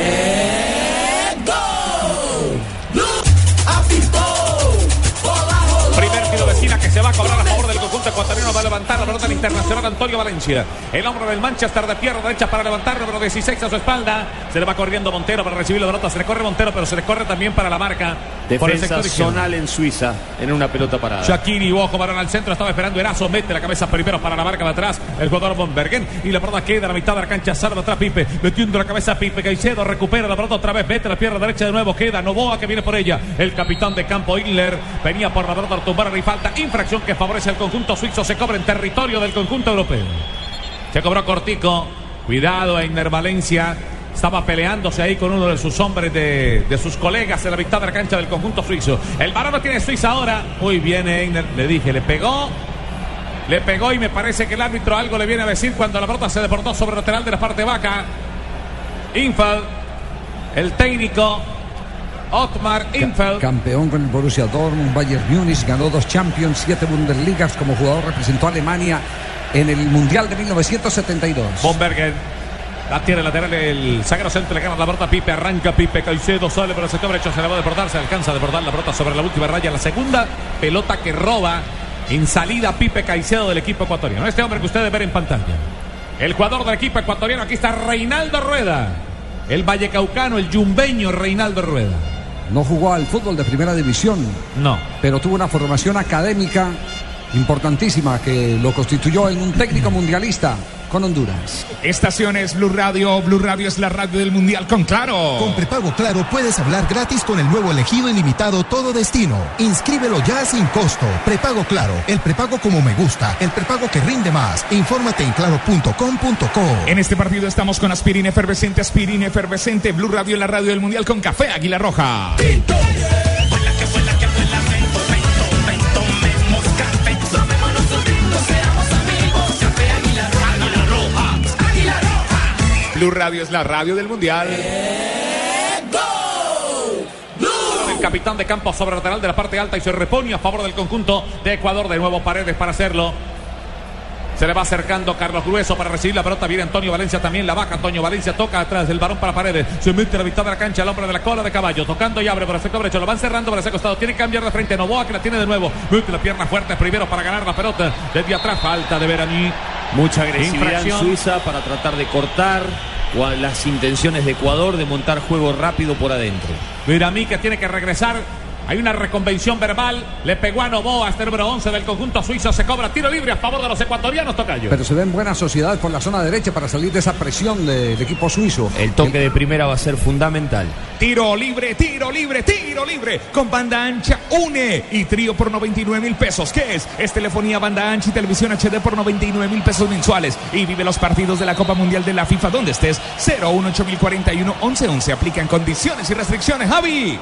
Primer se va a cobrar a favor del conjunto ecuatoriano. Va a levantar la pelota del internacional Antonio Valencia. El hombre del Manchester de pierna derecha para levantar, número 16 a su espalda. Se le va corriendo Montero para recibir la pelota. Se le corre Montero, pero se le corre también para la marca. Defensa zonal en Suiza en una pelota parada. Shakiri, ojo, varón al centro, estaba esperando Erazo, mete la cabeza primero para la marca de atrás, el jugador Bombergen, y la pelota queda a la mitad de la cancha, salva atrás Pipe, metiendo la cabeza Pipe, Caicedo recupera la pelota otra vez, mete la pierna derecha de nuevo, queda Novoa que viene por ella, el capitán de campo Inler, venía por la pelota al tumbar y falta, infracción que favorece al conjunto suizo, se cobra en territorio del conjunto europeo. Se cobró cortico, cuidado a Inner Valencia, estaba peleándose ahí con uno de sus hombres de, de sus colegas en la mitad de la cancha del conjunto suizo. El varón lo tiene Suiza ahora. Muy bien, Einer. Le dije, le pegó. Le pegó y me parece que el árbitro algo le viene a decir cuando la pelota se deportó sobre el lateral de la parte vaca. Infeld, el técnico Otmar Infeld. Campeón con el Borussia Dortmund, Bayern Múnich, ganó dos Champions, siete Bundesligas como jugador, representó a Alemania en el Mundial de 1972. Bomberger. La tiene lateral el zaguero centro, le gana la pelota Pipe, arranca Pipe, Caicedo sale por el sector derecho, se le va a deportar, se alcanza a deportar la pelota sobre la última raya, la segunda pelota que roba en salida Pipe Caicedo del equipo ecuatoriano. Este hombre que ustedes ven en pantalla. El jugador del equipo ecuatoriano, aquí está Reinaldo Rueda. El vallecaucano, el yumbeño Reinaldo Rueda. No jugó al fútbol de primera división, No. pero tuvo una formación académica importantísima que lo constituyó en un técnico mundialista con Honduras. Estaciones Blue Radio. Blue Radio es la radio del Mundial con Claro. Con prepago Claro puedes hablar gratis con el nuevo elegido ilimitado Todo Destino. Inscríbelo ya sin costo. Prepago Claro, el prepago como me gusta, el prepago que rinde más. Infórmate en claro.com.co. En este partido estamos con aspirina efervescente, aspirina efervescente. Blue Radio es la radio del Mundial con Café Águila Roja. Blue Radio es la radio del Mundial. El capitán de campo sobre lateral de la parte alta y se repone a favor del conjunto de Ecuador. De nuevo Paredes para hacerlo. Se le va acercando Carlos Grueso para recibir la pelota. Viene Antonio Valencia también. La baja Antonio Valencia. Toca atrás el varón para Paredes. Se mete la mitad de la cancha. El hombre de la cola de caballo. Tocando y abre por el sector derecho. Lo van cerrando por ese costado. Tiene que cambiar de frente. Novoa que la tiene de nuevo. Mete la pierna fuerte primero para ganar la pelota. Desde atrás falta de Veraní. Mucha agresividad en Infracción. Suiza para tratar de cortar las intenciones de Ecuador de montar juego rápido por adentro. Que tiene que regresar. Hay una reconvención verbal. Le pegó a Novoa, este número 11 del conjunto suizo. Se cobra tiro libre a favor de los ecuatorianos. Tocayo. Pero se ve en buena sociedad por la zona derecha para salir de esa presión del equipo suizo. El toque de primera va a ser fundamental. Tiro libre, tiro libre, tiro libre. Con banda ancha, une. Y trío por 99 mil pesos. ¿Qué es? Es telefonía, banda ancha y televisión HD por 99 mil pesos mensuales. Y vive los partidos de la Copa Mundial de la FIFA donde estés. 018041 1111. Aplican condiciones y restricciones. Javi.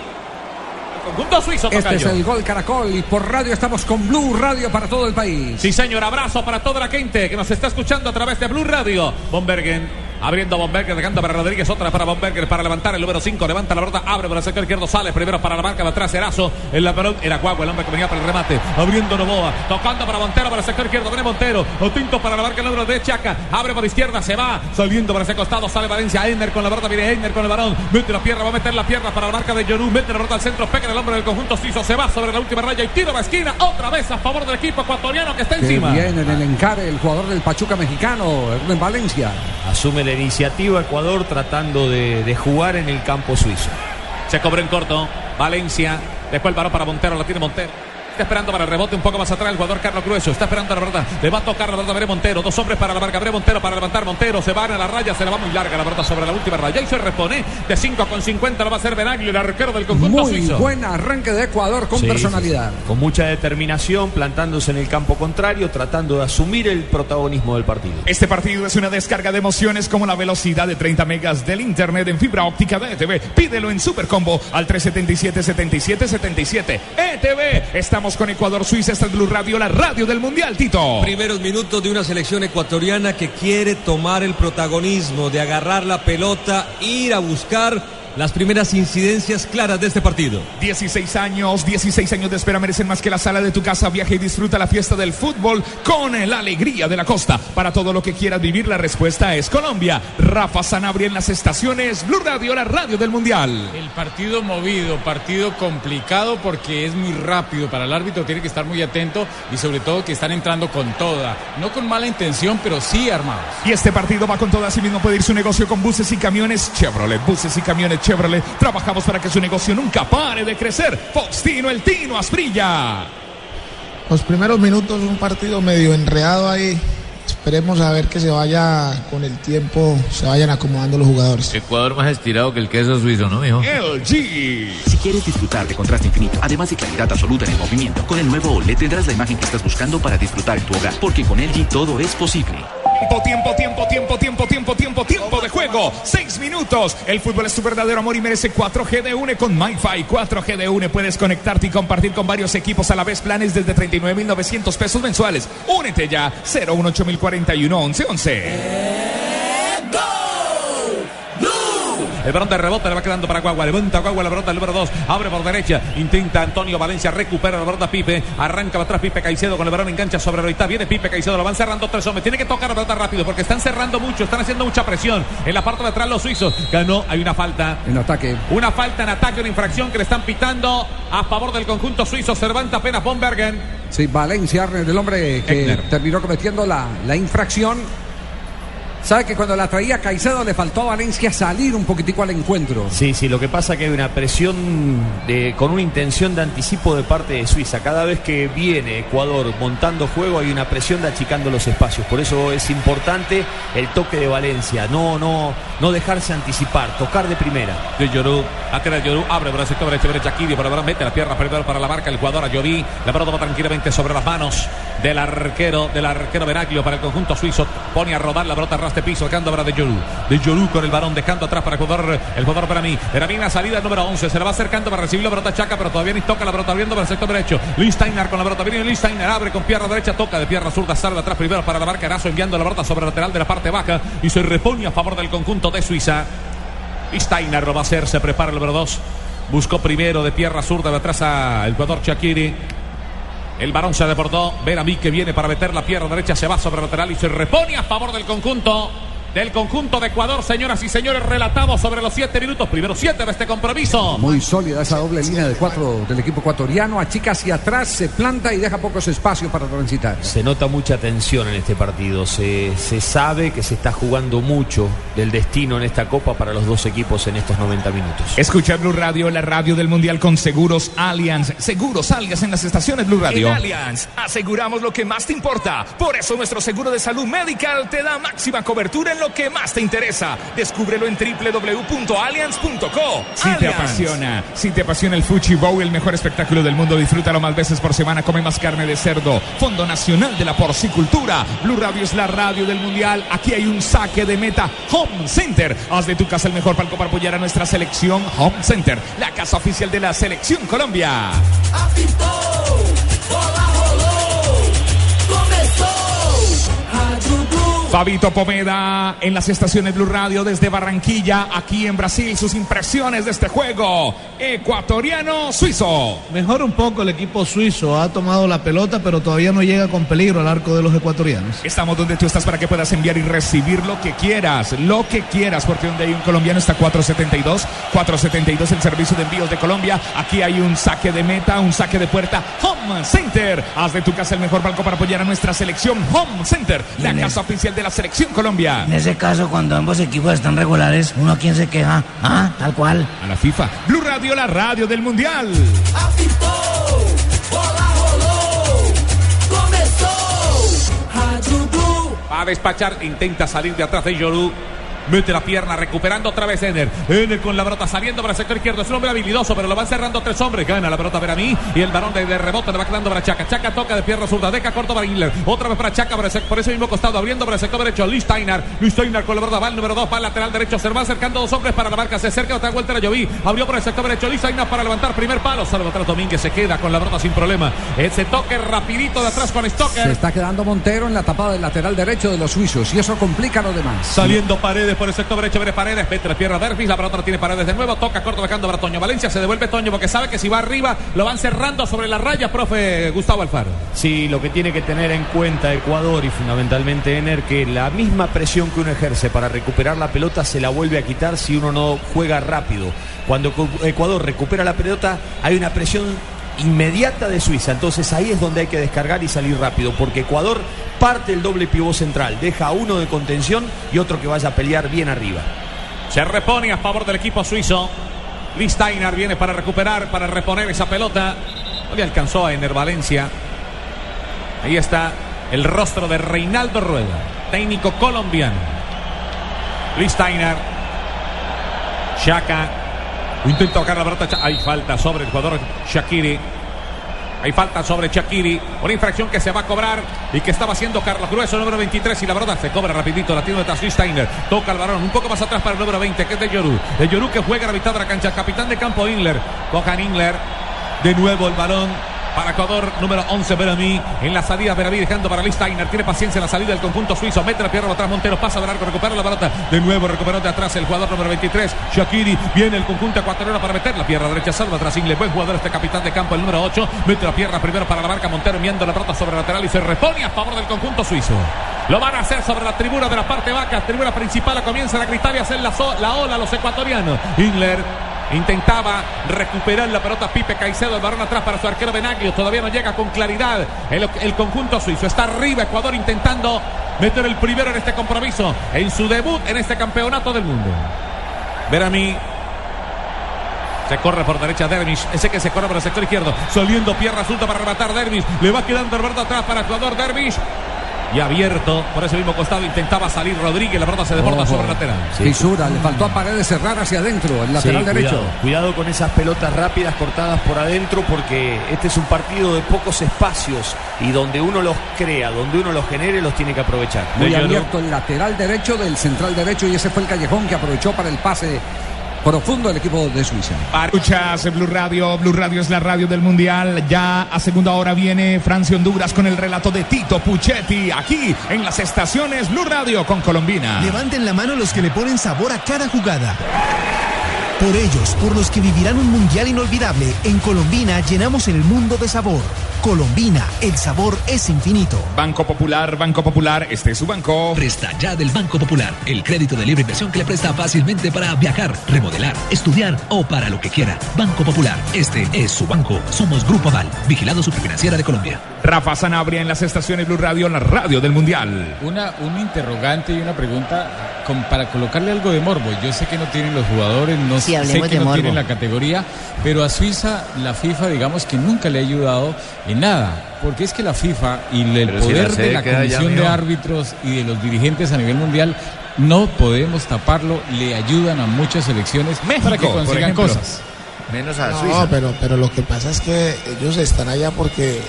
Conjunto suizo, Este es Tocayo. el Gol Caracol y por radio estamos con Blue Radio para todo el país. Sí, señor, abrazo para toda la gente que nos está escuchando a través de Blue Radio. Bombergen. Abriendo Bomberger, dejando para Rodríguez, otra para Bomberger para levantar el número 5, levanta la pelota, abre por el sector izquierdo, sale primero para la marca de atrás, Erazo, el lateral era Guagua, el hombre que venía para el remate, abriendo Novoa, tocando para Montero, para el sector izquierdo, viene Montero, Otinto para la marca el número de Chaca, abre por izquierda, se va, saliendo para ese costado, sale Valencia, Einer con la pelota, viene Einer con el varón, mete la pierna, va a meter la pierna para la marca de Yorú, mete la pelota al centro, pega en el hombre del conjunto suizo, se va sobre la última raya y tiro a la esquina, otra vez a favor del equipo ecuatoriano que está encima. viene en el encare el jugador del Pachuca mexicano, en Valencia. Asume la iniciativa Ecuador tratando de, jugar en el campo suizo. Se cobró en corto. Valencia. Después el varón para Montero. La tiene Montero. Está esperando para el rebote un poco más atrás el jugador Carlos Grueso. Está esperando la verdad. Le va a tocar la verdad Gabriel Montero. Dos hombres para la marca. Gabriel Montero para levantar Montero. Se van a la raya. Se la va muy larga la verdad sobre la última raya. Y se repone de 5 con 50. Lo va a hacer Benaglio, el arquero del conjunto Muy suizo. buen arranque de Ecuador con Sí, personalidad. sí, sí. Con mucha determinación, plantándose en el campo contrario, tratando de asumir el protagonismo del partido. Este partido es una descarga de emociones como la velocidad de 30 megas del internet en fibra óptica de ETV. Pídelo en Supercombo al 377-7777. ETV, E con Ecuador Suiza, esta es Blue Radio, la radio del Mundial, Tito. Primeros minutos de una selección ecuatoriana que quiere tomar el protagonismo, de agarrar la pelota, ir a buscar las primeras incidencias claras de este partido. 16 años, 16 años de espera merecen más que la sala de tu casa. Viaja y disfruta la fiesta del fútbol con la alegría de la costa. Para todo lo que quieras vivir, la respuesta es Colombia. Rafa Sanabria en las estaciones Blue Radio, la radio del Mundial. El partido movido, partido complicado porque es muy rápido. Para el árbitro tiene que estar muy atento y sobre todo que están entrando con toda. No con mala intención, pero sí armados. Y este partido va con todo. Así mismo puede ir su negocio con buses y camiones Chevrolet. Buses y camiones Chevrolet. Trabajamos para que su negocio nunca pare de crecer. Faustino El Tino Asprilla. Los primeros minutos un partido medio enredado ahí. Esperemos a ver que se vaya con el tiempo, se vayan acomodando los jugadores. Ecuador más estirado que el queso suizo, ¿no, mijo? LG. Si quieres disfrutar de contraste infinito, además de claridad absoluta en el movimiento, con el nuevo OLED tendrás la imagen que estás buscando para disfrutar en tu hogar, porque con LG todo es posible. Tiempo, tiempo, tiempo, tiempo, tiempo, tiempo, tiempo de juego. Seis minutos. El fútbol es tu verdadero amor y merece 4G de UNE con MyFi. 4G de UNE. Puedes conectarte y compartir con varios equipos a la vez. Planes desde 39,900 pesos mensuales. Únete ya. 018 11 El balón de rebote le va quedando para Guagua. Levanta Guagua la pelota el número 2. Abre por derecha. Intenta Antonio Valencia. Recupera la pelota Pipe. Arranca atrás Pipe Caicedo con el balón. Engancha sobre la mitad. Viene Pipe Caicedo. Lo van cerrando tres hombres. Tiene que tocar la pelota rápido porque están cerrando mucho. Están haciendo mucha presión. En la parte de atrás los suizos. Ganó. Hay una falta. En ataque. Una falta en ataque. Una infracción que le están pitando a favor del conjunto suizo. Cervanta apenas Bombergen. Sí, Valencia, el hombre que Eckner. terminó cometiendo la, la infracción. Sabe que cuando la traía Caicedo le faltó a Valencia salir un poquitico al encuentro. Sí, sí, lo que pasa es que hay una presión de, con una intención de anticipo de parte de Suiza. Cada vez que viene Ecuador montando juego hay una presión de achicando los espacios. Por eso es importante el toque de Valencia. No, no, no dejarse anticipar, tocar de primera. de Llorú. Acá de Llorú abre por el sector derecho, derecha Kiri, por el mete la pierna primero para la marca el jugador a Llorí. La pelota va tranquilamente sobre las manos del arquero, del arquero Benaglio para el conjunto suizo. Pone a rodar la pelota ras de piso, dejando ahora de Llorú. De Llorú con el balón, dejando atrás para el jugador, el jugador para mí. Era bien la salida el número 11, se la va acercando para recibir la pelota Chaca, pero todavía ni toca la pelota abriendo para el sector derecho. Linsteiner con la pelota, viene Linsteiner, abre con pierna derecha, toca de pierna zurda, sale atrás primero para la marca Erazo, enviando la pelota sobre el lateral de la parte baja y se repone a favor del conjunto de Suiza. Y Steiner lo va a hacer, se prepara el número 2. Buscó primero de pierna zurda de atrás a el jugador Chakiri. El varón se deportó. Ver a mí que viene para meter la pierna derecha, se va sobre lateral y se repone a favor del conjunto. Del conjunto de Ecuador, señoras y señores, relatado sobre los siete minutos, primero siete de este compromiso. Muy sólida esa doble línea de cuatro del equipo ecuatoriano. Achica hacia atrás, se planta y deja pocos espacios para transitar. Se nota mucha tensión en este partido. Se, se sabe que se está jugando mucho del destino en esta copa para los dos equipos en estos 90 minutos. Escucha Blue Radio, la radio del Mundial con Seguros Allianz. Seguros Allianz en las estaciones Blue Radio. En Allianz aseguramos lo que más te importa. Por eso nuestro seguro de salud medical te da máxima cobertura en lo que más te interesa. Descúbrelo en www.allianz.co. Si te apasiona, si te apasiona el Fuchi Bowl, el mejor espectáculo del mundo, disfrútalo más veces por semana. Come más carne de cerdo. Fondo Nacional de la Porcicultura. Blue Radio es la radio del Mundial. Aquí hay un saque de meta. Home Center. Haz de tu casa el mejor palco para apoyar a nuestra selección. Home Center, la casa oficial de la selección Colombia. Fabito Pomeda en las estaciones Blue Radio desde Barranquilla, aquí en Brasil, sus impresiones de este juego ecuatoriano-suizo. Mejor un poco el equipo suizo, ha tomado la pelota, pero todavía no llega con peligro al arco de los ecuatorianos. Estamos donde tú estás para que puedas enviar y recibir lo que quieras, lo que quieras, porque donde hay un colombiano está 472, 472 el servicio de envíos de Colombia. Aquí hay un saque de meta, un saque de puerta. Home Center, haz de tu casa el mejor banco para apoyar a nuestra selección. Home Center, la casa oficial de de la selección Colombia. En ese caso, cuando ambos equipos están regulares, uno a quien se queja, ah, tal cual. A la FIFA. Blue Radio, la radio del Mundial. Va a despachar, intenta salir de atrás de Yoru. Mete la pierna, recuperando otra vez Ener. Ener con la pelota saliendo para el sector izquierdo. Es un hombre habilidoso, pero lo van cerrando tres hombres. Gana la pelota Veramí. Y el varón de, de rebote le va quedando para Chaca. Chaca toca de pierna zurda. Deca corto para Inler. Otra vez para Chaca por ese, por ese mismo costado. Abriendo para el sector derecho. Luis Steiner. Luis Steiner con la pelota. Va el número dos. Va al lateral derecho. Se va acercando dos hombres para la marca. Se acerca otra vuelta a Lloví. Abrió por el sector derecho. Luis Steiner para levantar primer palo. Salvo atrás Domínguez. Se queda con la pelota sin problema. Ese toque rapidito de atrás con Stoker. Se está quedando Montero en la tapada del lateral derecho de los suizos y eso complica lo demás. Saliendo Paredes por el sector derecho, viene Paredes, mete la pierna Dervis, la pelota tiene Paredes de nuevo, toca corto dejando para Toño Valencia, se devuelve Toño porque sabe que si va arriba lo van cerrando sobre la raya, profe Gustavo Alfaro. Sí, lo que tiene que tener en cuenta Ecuador y fundamentalmente Ener, que la misma presión que uno ejerce para recuperar la pelota se la vuelve a quitar si uno no juega rápido. Cuando Ecuador recupera la pelota hay una presión inmediata de Suiza. Entonces ahí es donde hay que descargar y salir rápido, porque Ecuador parte el doble pivot central, deja uno de contención y otro que vaya a pelear bien arriba. Se repone a favor del equipo suizo. Lee Steiner viene para recuperar, para reponer esa pelota. No le alcanzó a Ener Valencia. Ahí está el rostro de Reinaldo Rueda, técnico colombiano. Lee Steiner. Shaka. Intenta tocar la pelota. Hay falta sobre el jugador Shakiri. Hay falta sobre Shakiri. Una infracción que se va a cobrar y que estaba haciendo Carlos Grueso, número 23. Y la verdad se cobra rapidito. La tiene de Steiner. Toca el balón un poco más atrás para el número 20, que es de Yoru. De Yoru que juega a la mitad de la cancha. Capitán de campo Inler. Cojan Inler. De nuevo el balón para Ecuador, número 11, Beramí. En la salida, Beramí dejando para Lee Steiner. Tiene paciencia en la salida del conjunto suizo. Mete la pierna atrás, Montero pasa del arco, recupera la pelota. De nuevo recuperó de atrás el jugador número 23, Shakiri. Viene el conjunto ecuatoriano para meter la pierna derecha, salva atrás Ingle. Buen jugador este capitán de campo, el número 8. Mete la pierna primero para la marca, Montero enviando la pelota sobre lateral y se repone a favor del conjunto suizo. Lo van a hacer sobre la tribuna de la parte baja, tribuna principal. Comienzan a gritar y hacer la, la ola los ecuatorianos. Ingler Intentaba recuperar la pelota Pipe Caicedo, el balón atrás para su arquero Benaglio. Todavía no llega con claridad el, el, conjunto suizo. Está arriba Ecuador intentando meter el primero en este compromiso, en su debut en este campeonato del mundo. Verami. Se corre por derecha Dervish. Ese que se corre por el sector izquierdo. Saliendo pierna suelta para rematar Dervish. Le va quedando Roberto atrás para el jugador Dervish y abierto por ese mismo costado intentaba salir Rodríguez la pelota se desborda sobre el lateral. Fisura le faltó a Paredes cerrar hacia adentro el lateral Sí, derecho. Cuidado, cuidado con esas pelotas rápidas cortadas por adentro porque este es un partido de pocos espacios y donde uno los crea, donde uno los genere, los tiene que aprovechar. muy abierto el lateral derecho del central derecho y ese fue el callejón que aprovechó para el pase profundo del equipo de Suiza Escuchas Blue Radio, Blue Radio es la radio del Mundial. Ya a segunda hora viene Francia Honduras con el relato de Tito Puchetti aquí en las estaciones Blue Radio con Colombina. Levanten la mano los que le ponen sabor a cada jugada. Por ellos, por los que vivirán un mundial inolvidable, en Colombina llenamos el mundo de sabor. Colombina, el sabor es infinito. Banco Popular, Banco Popular, este es su banco. Presta ya del Banco Popular, el crédito de libre inversión que le presta fácilmente para viajar, remodelar, estudiar o para lo que quiera. Banco Popular, este es su banco. Somos Grupo Aval, vigilado superfinanciera de Colombia. Rafa Sanabria en las estaciones Blue Radio, la radio del Mundial. Una, un interrogante y una pregunta con- para colocarle algo de morbo. Yo sé que no tienen los jugadores, no Sí, sé que no morbo. tienen la categoría, pero a Suiza la FIFA digamos que nunca le ha ayudado en nada, porque es que la FIFA y el Pero si poder la de la comisión de árbitros y de los dirigentes a nivel mundial no podemos taparlo, le ayudan a muchas selecciones para que consigan ejemplo. cosas. Menos a No, Suiza. pero, pero lo que pasa es que ellos están allá porque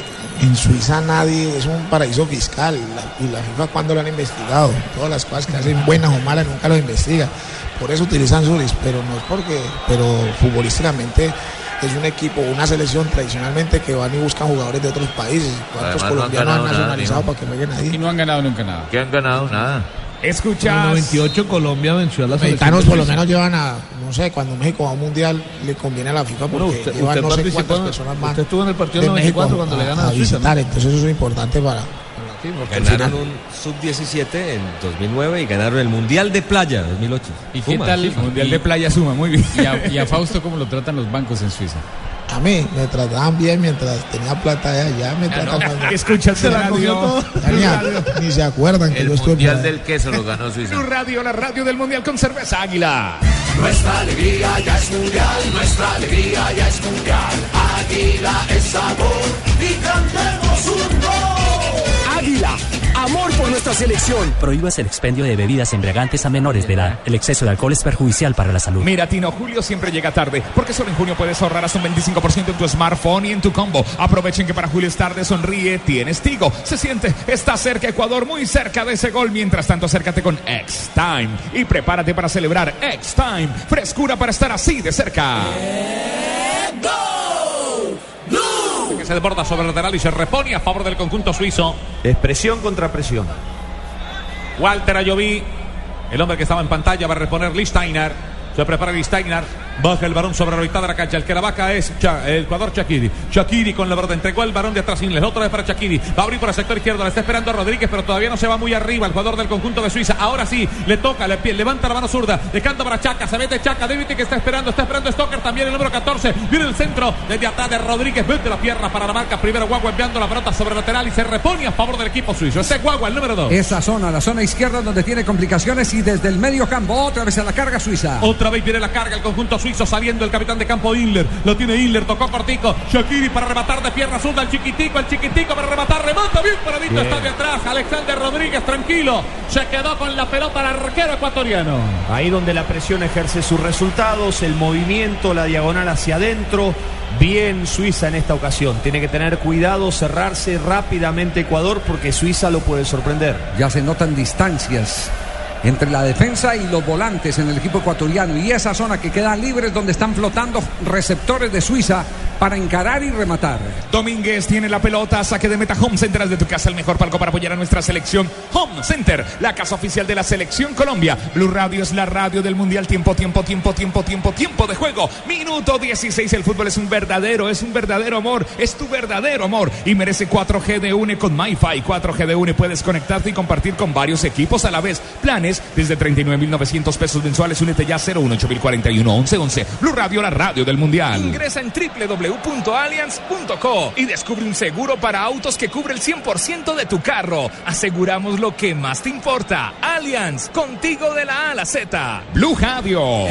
en Suiza nadie es un paraíso fiscal la- y la FIFA cuando lo han investigado, todas las cosas que hacen buenas o malas nunca lo investiga, por eso utilizan Suris, pero no es porque, pero futbolísticamente es un equipo, una selección tradicionalmente que van y buscan jugadores de otros países, cuántos Además, no han colombianos ganado han nada, nacionalizado mijo. para que jueguen ahí. Y no han ganado nunca nada. ¿Qué han ganado? Nada. En Escuchas. 98 Colombia venció a la Los selección. mexicanos por lo menos llevan a, no sé, cuando México va a un mundial le conviene a la FIFA porque Bueno, usted, llevan usted no sé cuántas en- personas van usted estuvo en el partido de del 94 México cuando le a- ganan a, a visitar, ¿no? entonces eso es importante para Sí, Ganaron un sub-17 en 2009 y ganaron el Mundial de Playa 2008. ¿Y qué Suma, tal? sí. Mundial de Playa Suma, muy bien. Y a, y a Fausto cómo lo tratan los bancos en Suiza. A mí me trataban bien mientras tenía plata allá, ya me tratan mal. Escuchas Blue Radio. Ni, ni se acuerdan que El yo estuve por mundial del queso lo ganó Suiza. Blue Radio, la radio del Mundial con cerveza Águila. Nuestra alegría ya es mundial, nuestra alegría ya es mundial. Águila es sabor y cantemos un gol. Águila, amor por nuestra selección. Prohíbas el expendio de bebidas embriagantes a menores de edad. El exceso de alcohol es perjudicial para la salud. Mira, Tino, julio siempre llega tarde, porque solo en junio puedes ahorrar hasta un 25% en tu smartphone y en tu combo. Aprovechen que para julio es tarde, sonríe, tienes Tigo. Se siente, está cerca Ecuador, muy cerca de ese gol. Mientras tanto, acércate con X-Time y prepárate para celebrar X-Time. Frescura para estar así de cerca. Que se desborda sobre el lateral y se repone a favor del conjunto suizo. Es presión contra presión. Walter Ayoví, el hombre que estaba en pantalla, va a reponer Listeiner. Se prepara Listeiner. Baja el balón sobre la mitad de la cancha. El que la vaca es Cha- el jugador Shakiri. Shakiri con la verdad. Entregó el balón de atrás Inles. Otra vez para Shakiri. Va a abrir por el sector izquierdo. Le está esperando a Rodríguez, pero todavía no se va muy arriba. El jugador del conjunto de Suiza. Ahora sí, le toca, le pie- levanta la mano zurda. Dejando para Chaca. Se mete Chaca. David que está esperando. Está esperando Stoker también. El número 14. Viene el centro. Desde atrás de Rodríguez. Mete la pierna para la marca. Primero Guagua enviando la pelota sobre lateral y se repone a favor del equipo suizo. Este es Guagua, el número 2. Esa zona, la zona izquierda donde tiene complicaciones y desde el medio campo otra vez a la carga suiza. Otra vez viene la carga el conjunto suizo saliendo el capitán de campo Inler. Lo tiene Inler, tocó cortico. Shakiri para rematar de pierna zurda el chiquitico, el chiquitico para rematar, remata bien paradito, Bien. está de atrás. Alexander Rodríguez tranquilo. Se quedó con la pelota el arquero ecuatoriano. Ahí donde la presión ejerce sus resultados, el movimiento, la diagonal hacia adentro. Bien Suiza en esta ocasión. Tiene que tener cuidado, cerrarse rápidamente Ecuador porque Suiza lo puede sorprender. Ya se notan distancias entre la defensa y los volantes en el equipo ecuatoriano. Y esa zona que queda libre es donde están flotando receptores de Suiza para encarar y rematar. Domínguez tiene la pelota, saque de meta Home Center desde tu casa, el mejor palco para apoyar a nuestra selección. Home Center, la casa oficial de la selección Colombia. Blue Radio es la radio del Mundial. Tiempo, tiempo, tiempo, tiempo, tiempo, tiempo de juego. Minuto 16. El fútbol es un verdadero, es un verdadero amor. Es tu verdadero amor. Y merece 4G de UNE con MyFi. 4G de UNE puedes conectarte y compartir con varios equipos a la vez. Planes desde 39.900 pesos mensuales. Únete ya 01841 1111. Blue Radio, la radio del Mundial. Ingresa en www.allianz.co y descubre un seguro para autos que cubre el 100% de tu carro. Aseguramos lo que más te importa. Allianz, contigo de la A a la Z. Blue Radio.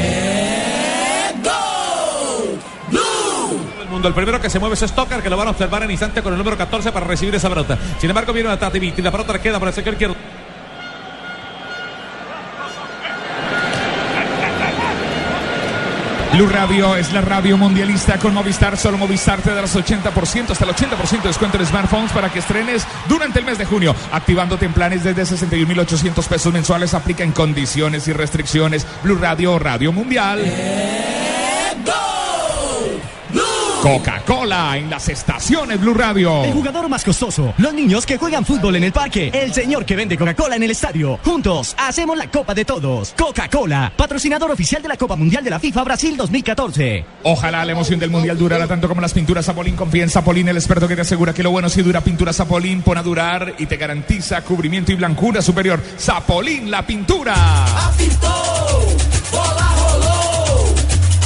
El mundo, el primero que se mueve es Stoker, que lo van a observar en instante con el número 14 para recibir esa pelota. Sin embargo, viene una Tati y la pelota le queda por el sector izquierdo. Blue Radio es la radio mundialista con Movistar. Solo Movistar te los 80%, hasta el 80% de descuento en smartphones para que estrenes durante el mes de junio. Activándote en planes desde 61.800 pesos mensuales. Aplica en condiciones y restricciones. Blue Radio, Radio Mundial. Coca-Cola en las estaciones Blue Radio. El jugador más costoso, los niños que juegan fútbol en el parque, el señor que vende Coca-Cola en el estadio. Juntos hacemos la Copa de Todos. Coca-Cola, patrocinador oficial de la Copa Mundial de la FIFA Brasil 2014. Ojalá la emoción del mundial durara tanto como las pinturas Zapolín. Confía en Zapolín, el experto que te asegura que lo bueno si dura pintura Zapolín, pone a durar y te garantiza cubrimiento y blancura superior. Zapolín, la pintura. Apitou, bola rolou,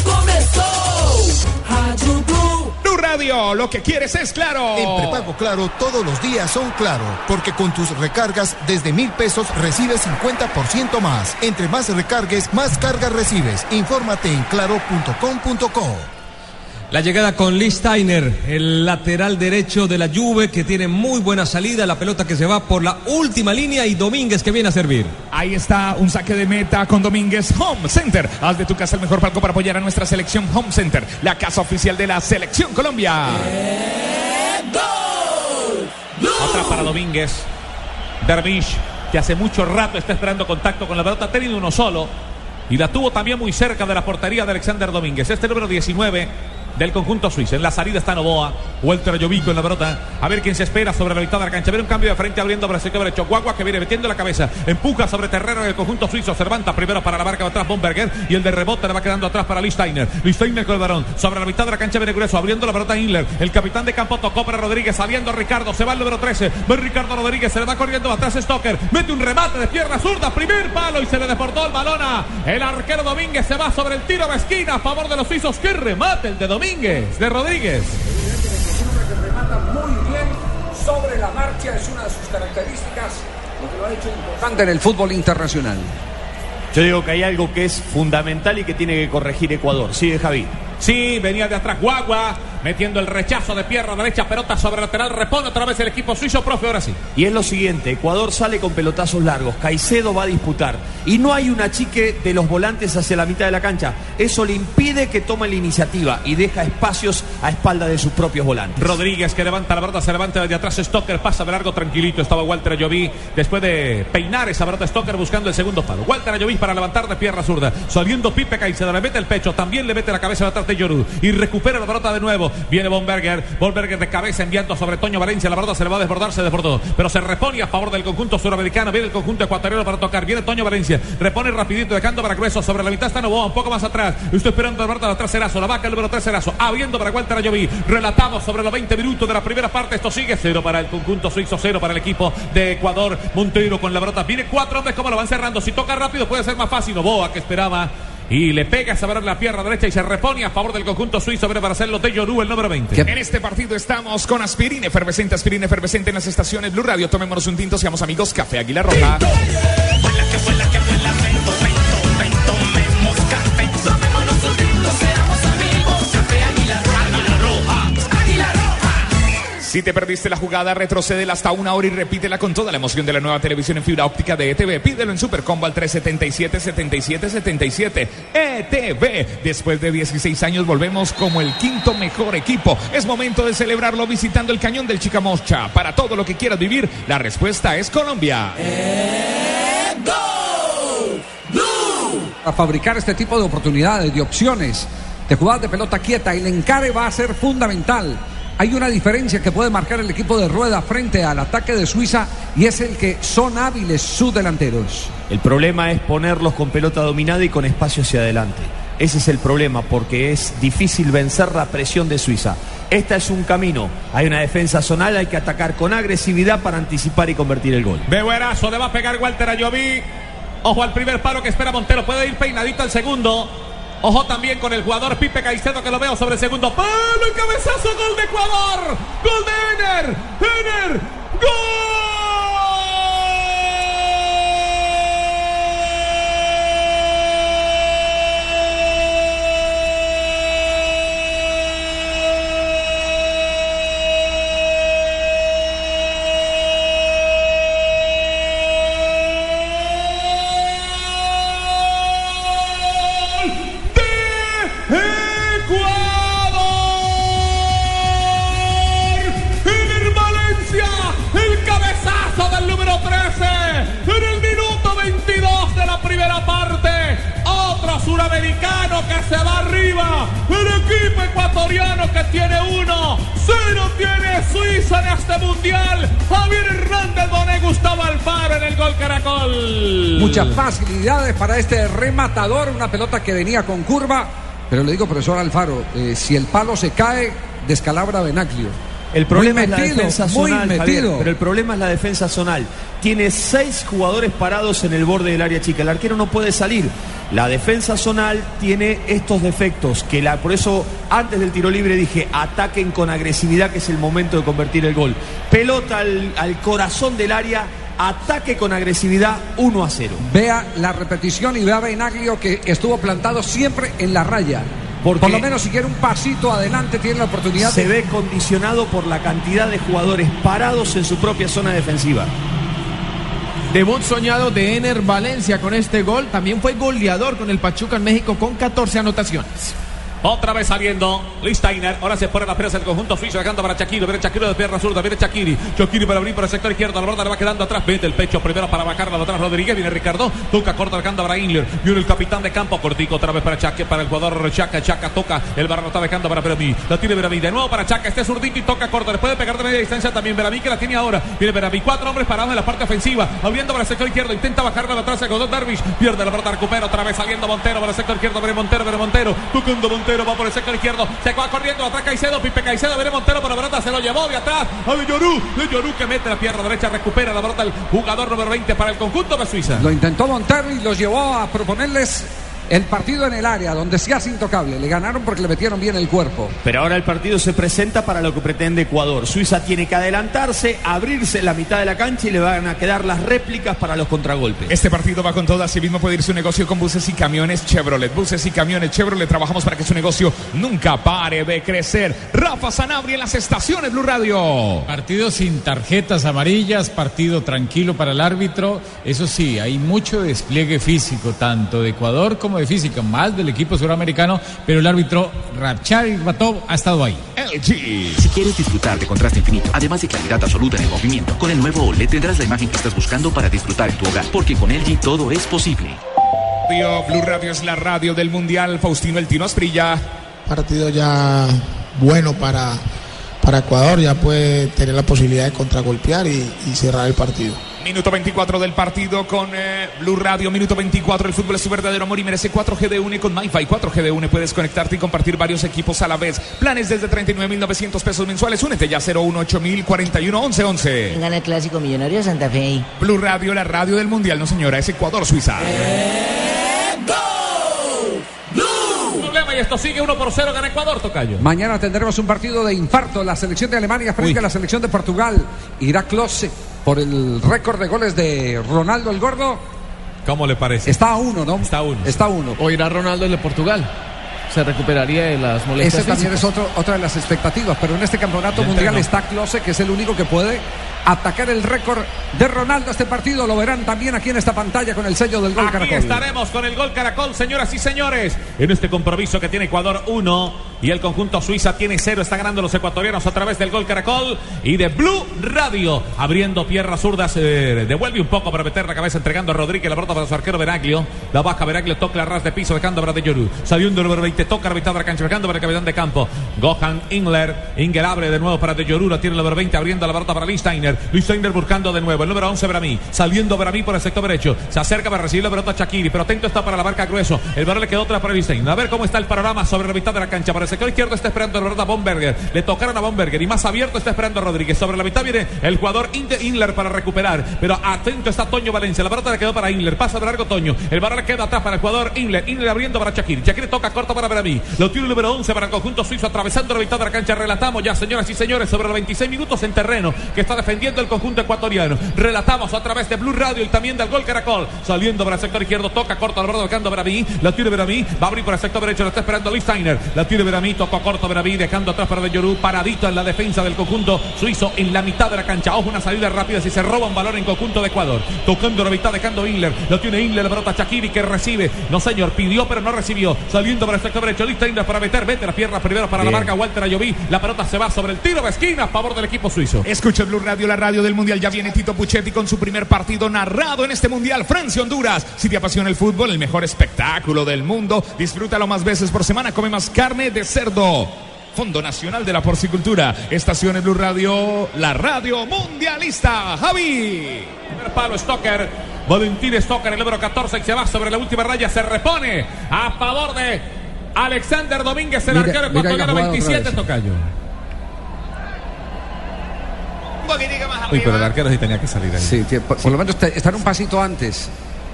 começou. Rádio Lo que quieres es claro. En prepago claro, todos los días son claro, porque con tus recargas desde mil pesos recibes 50% más. Entre más recargues, más cargas recibes. Infórmate en claro.com.co. La llegada con Lee Steiner, el lateral derecho de la Juve que tiene muy buena salida, la pelota que se va por la última línea y Domínguez que viene a servir. Ahí está un saque de meta con Domínguez Home Center. Haz de tu casa el mejor palco para apoyar a nuestra selección Home Center, la casa oficial de la selección Colombia. Otra para Domínguez. Dervish, que hace mucho rato está esperando contacto con la pelota, ha tenido uno solo. Y la tuvo también muy cerca de la portería de Alexander Domínguez. Este número 19 del conjunto suizo. En la salida está Novoa. Walter Jovico en la pelota. A ver quién se espera sobre la mitad de la cancha. Viene un cambio de frente abriendo para el sector derecho. Guagua que viene metiendo la cabeza. Empuja sobre terreno del conjunto suizo. Cervanta primero para la marca de atrás. Bomberger. Y el de rebote le va quedando atrás para Listeiner. Listeiner con el varón. Sobre la mitad de la cancha viene grueso. Abriendo la pelota Inler. El capitán de campo tocó para Rodríguez. Saliendo Ricardo. Se va el número 13. Va Ricardo Rodríguez. Se le va corriendo atrás Stoker. Mete un remate de pierna zurda. Primer palo y se le deportó el balón a el arquero Domínguez. Se va sobre el tiro de esquina a favor de los suizos. ¡Qué remate el de Domínguez! De Rodríguez. remata muy bien sobre la marcha, es una de sus características, lo que lo ha hecho importante en el fútbol internacional. Yo digo que hay algo que es fundamental y que tiene que corregir Ecuador. Sigue Javi. Sí, venía de atrás Guagua. Metiendo el rechazo de pierna derecha, pelota sobre lateral, repone otra vez el equipo suizo, profe, ahora sí. Y es lo siguiente, Ecuador sale con pelotazos largos, Caicedo va a disputar y no hay un achique de los volantes hacia la mitad de la cancha. Eso le impide que tome la iniciativa y deja espacios a espalda de sus propios volantes. Rodríguez que levanta la pelota, se levanta desde atrás, Stoker pasa de largo tranquilito, estaba Walter Ayoví después de peinar esa pelota Stoker buscando el segundo palo. Walter Ayoví para levantar de pierna zurda, saliendo Pipe Caicedo, le mete el pecho, también le mete la cabeza de atrás de Yoru y recupera la pelota de nuevo. Viene Bomberger, Bomberger de cabeza enviando sobre Toño Valencia, la pelota se le va a desbordar, se desbordó, pero se repone a favor del conjunto suramericano, viene el conjunto ecuatoriano para tocar, viene Toño Valencia, repone rapidito dejando para grueso sobre la mitad. Está Novoa, un poco más atrás, estoy esperando de atrás Erazo, la vaca el número 3 Erazo, abriendo para Walter Ayoví, relatado sobre los 20 minutos de la primera parte, esto sigue cero para el conjunto suizo, cero para el equipo de Ecuador, Monteiro con la pelota, viene cuatro hombres como lo van cerrando, si toca rápido puede ser más fácil, Novoa que esperaba y le pega esa en la pierna derecha y se repone a favor del conjunto suizo. Para hacerlo de Yoru, el número 20. En este partido estamos con aspirina efervescente, aspirina efervescente en las estaciones Blue Radio. Tomémonos un tinto, seamos amigos. Café Águila Roja. Si te perdiste la jugada, retrocédela hasta una hora y repítela con toda la emoción de la nueva televisión en fibra óptica de ETV. Pídelo en Supercombo al 377-7777. ETV. Después de 16 años volvemos como el quinto mejor equipo. Es momento de celebrarlo visitando el cañón del Chicamocha. Para todo lo que quieras vivir, la respuesta es Colombia. A fabricar este tipo de oportunidades, de opciones, de jugadas de pelota quieta, el encare va a ser fundamental. Hay una diferencia que puede marcar el equipo de Rueda frente al ataque de Suiza y es el que son hábiles sus delanteros. El problema es ponerlos con pelota dominada y con espacio hacia adelante. Ese es el problema porque es difícil vencer la presión de Suiza. Este es un camino. Hay una defensa zonal, hay que atacar con agresividad para anticipar y convertir el gol. Bebuerazo, le va a pegar Walter Ayoví. Ojo al primer palo que espera Montero. Puede ir peinadito al segundo. Ojo también con el jugador Pipe Caicedo que lo veo sobre el segundo palo. El cabezazo, gol de Ecuador. Gol de Ener. Ener. Ecuador. Para este rematador, una pelota que venía con curva. Pero le digo, profesor Alfaro, eh, si el palo se cae, descalabra a Benaglio. El problema Muy es la defensa muy zonal, Javier, metido. pero el problema es la defensa zonal. Tiene seis jugadores parados en el borde del área chica. El arquero no puede salir. La defensa zonal tiene estos defectos, que la, por eso antes del tiro libre dije, ataquen con agresividad, que es el momento de convertir el gol. Pelota al, al corazón del área, ataque con agresividad, 1 a 0. Vea la repetición y vea a Benaglio que estuvo plantado siempre en la raya. Porque Por lo menos si quiere un pasito adelante tiene la oportunidad se de... ve condicionado por la cantidad de jugadores parados en su propia zona defensiva. Debut soñado de Ener Valencia con este gol. También fue goleador con el Pachuca en México con 14 anotaciones. Otra vez saliendo Listainer. Ahora se pone la presa el conjunto suizo dejando para Shakiri. Viene Shakiri de pierna zurda. Viene Shakiri. Shakiri para abrir por el sector izquierdo. La verdad le va quedando atrás. Mete el pecho primero para bajarla atrás Rodríguez. Viene Ricardo. Toca corta dejando para Ingler. Viene el capitán de campo. Cortico otra vez para Chaque. Para el jugador Chaca. Chaca toca. El barro está dejando para Beramí. La tiene Beramí. De nuevo para Chaca. Este zurdito y toca corta. Le puede pegar de media distancia también Beramí que la tiene ahora. Viene Beramí. Cuatro hombres parados en la parte ofensiva. Abriendo para el sector izquierdo. Intenta bajarla atrás el jugador Darvish. Pierde la pelota. Recupera otra vez saliendo Montero para el sector izquierdo. Viene Montero. Viene Montero. Tocando Montero. Va por el sector izquierdo. Se va corriendo atrás Caicedo. Pipe Caicedo. Viene Montero por la pelota. Se lo llevó de atrás. A De Llorú. De Llorú que mete la pierna derecha. Recupera la pelota el jugador número 20 para el conjunto de Suiza. Lo intentó montar y los llevó a proponerles El partido en el área donde se hace intocable. Le ganaron porque le metieron bien el cuerpo. Pero ahora el partido se presenta para lo que pretende Ecuador. Suiza tiene que adelantarse, abrirse en la mitad de la cancha y le van a quedar las réplicas para los contragolpes. Este partido va con todo, así mismo puede ir su negocio con buses y camiones Chevrolet. Buses y camiones Chevrolet, trabajamos para que su negocio nunca pare de crecer. Rafa Sanabria en las estaciones Blue Radio. Partido sin tarjetas amarillas, partido tranquilo para el árbitro. Eso sí, hay mucho despliegue físico, tanto de Ecuador como de física, más del equipo suramericano, pero el árbitro Rapchari Batov ha estado ahí. Si quieres disfrutar de contraste infinito, además de claridad absoluta en el movimiento, con el nuevo OLED tendrás la imagen que estás buscando para disfrutar en tu hogar, porque con LG todo es posible. Radio, Blue Radio es la radio del Mundial. Faustino El Tino Asprilla. Partido ya bueno para, para Ecuador, ya puede tener la posibilidad de contragolpear y, y cerrar el partido. Minuto 24 del partido con eh, Blue Radio. Minuto 24. El fútbol es su verdadero amor y merece 4G de UNE con MyFi. 4G de UNE. Puedes conectarte y compartir varios equipos a la vez. Planes desde 39.900 pesos mensuales. Únete ya 018 Gana el clásico millonario de Santa Fe. Blue Radio, la radio del mundial. No, señora, es Ecuador-Suiza. Problema y esto sigue 1 por 0. Gana Ecuador, Tocayo. Mañana tendremos un partido de infarto. La selección de Alemania frente a la selección de Portugal. Irá Klose por el récord de goles de Ronaldo el Gordo. ¿Cómo le parece? Está a uno, ¿no? Está a uno. Está a uno. O irá Ronaldo el de Portugal. Se recuperaría de las molestias. Esa también es otro- otra de las expectativas, pero en este campeonato Ya mundial entrenó. está Klose, que es el único que puede atacar el récord de Ronaldo este partido. Lo verán también aquí en esta pantalla con el sello del gol Aquí Caracol. estaremos con el gol Caracol, señoras y señores, en este compromiso que tiene Ecuador 1 y el conjunto Suiza tiene 0. Está ganando los ecuatorianos a través del gol Caracol y de Blue Radio. Abriendo piernas zurdas, eh, devuelve un poco para meter la cabeza, entregando a Rodríguez la brota para su arquero Veraglio. La baja Veraglio, toca la ras de piso, dejando a Brad de Yoru. Saliendo el número 20, toca la mitad de la cancha, dejando para el capitán de campo. Gohan Ingler. Ingler abre de nuevo para de Yoru. La tiene el número 20, abriendo la brota para Listeiner. Listeiner buscando de nuevo. El número 11 Bramí. Saliendo Bramí por el sector derecho. Se acerca para recibir la pelota Shakiri. Pero atento está para la marca grueso. El balón le quedó otra para Listeiner. A ver cómo está el panorama sobre la mitad de la cancha. Para el sector izquierdo está esperando la pelota Bomberger. Le tocaron a Bomberger. Y más abierto está esperando a Rodríguez. Sobre la mitad viene el jugador Ingler para recuperar. Pero atento está Toño Valencia. La pelota le quedó para Ingler. Pasa de largo Toño. El balón le queda atrás para el jugador Ingler. Ingler abriendo para Shakiri. Shakiri toca corto para Bramí. Lo tiene el número 11 para el conjunto suizo. Atravesando la mitad de la cancha. Relatamos ya, señoras y señores, sobre los 26 minutos en terreno que está defendiendo el conjunto ecuatoriano. Relatamos a través de Blue Radio y también del gol Caracol. Saliendo para el sector izquierdo. Toca corto al borde tocando Bramí. La tiene Bramí. Va a abrir por el sector derecho. Lo está esperando Lee Steiner. La tiene Bramí. Tocó corto Bramí. Dejando atrás para De Llorú. Paradito en la defensa del conjunto suizo en la mitad de la cancha. Ojo, una salida rápida si se roba un balón en conjunto de Ecuador. Tocando la mitad, dejando Ingler. Lo tiene Ingler. La pelota Shakiri que recibe. No, señor. Pidió, pero no recibió. Saliendo para el sector derecho. Lee Steiner para meter. Vete las piernas primero para Bien. la marca Walter Ayoví. La pelota se va sobre el tiro de esquina a favor del equipo suizo. Escucha Blue Radio, la radio del Mundial. Ya viene Tito Puchetti con su primer partido narrado en este Mundial. Francia-Honduras. Si te apasiona el fútbol, el mejor espectáculo del mundo, disfrútalo más veces por semana. Come más carne de cerdo. Fondo Nacional de la Porcicultura. Estaciones Blue Radio, la radio mundialista. Javi. Primer palo Stoker. Valentín Stoker, el número 14, que se va sobre la última raya. Se repone a favor de Alexander Domínguez, el Mira- arquero ecuatoriano jugada otra 27, vez. Tocayo. Un poquitico más Uy, pero el arquero sí tenía que salir ahí. Sí, por, por lo menos te- están un pasito antes.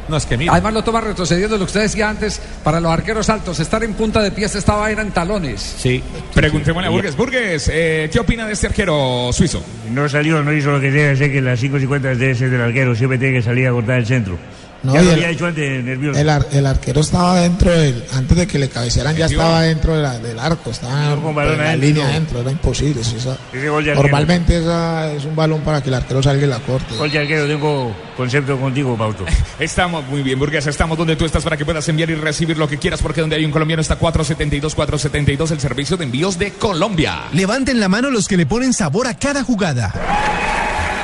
No, es que mira. Además lo toma retrocediendo lo que usted decía antes, para los arqueros altos, estar en punta de pies estaba eran talones. Sí. Preguntémosle a Burgues. Burgues, eh, ¿qué opina de este arquero suizo? No salió, no hizo lo que debe hacer, que las 5.50 debe ser del arquero, siempre tiene que salir a cortar el centro. No, ya lo el- había hecho antes, nervioso. El, ar- el arquero estaba dentro del. Antes de que le cabecearan, ya estaba dentro de la- del arco. Estaba balón en la adentro. línea adentro. Era imposible. esa- normalmente esa es un balón para que el arquero salga y la corte. Gol de arquero, tengo concepto contigo, Pauto. Estamos muy bien, Burgues. Estamos donde tú estás para que puedas enviar y recibir lo que quieras, porque donde hay un colombiano está 472, 472, el servicio de envíos de Colombia. Levanten la mano los que le ponen sabor a cada jugada.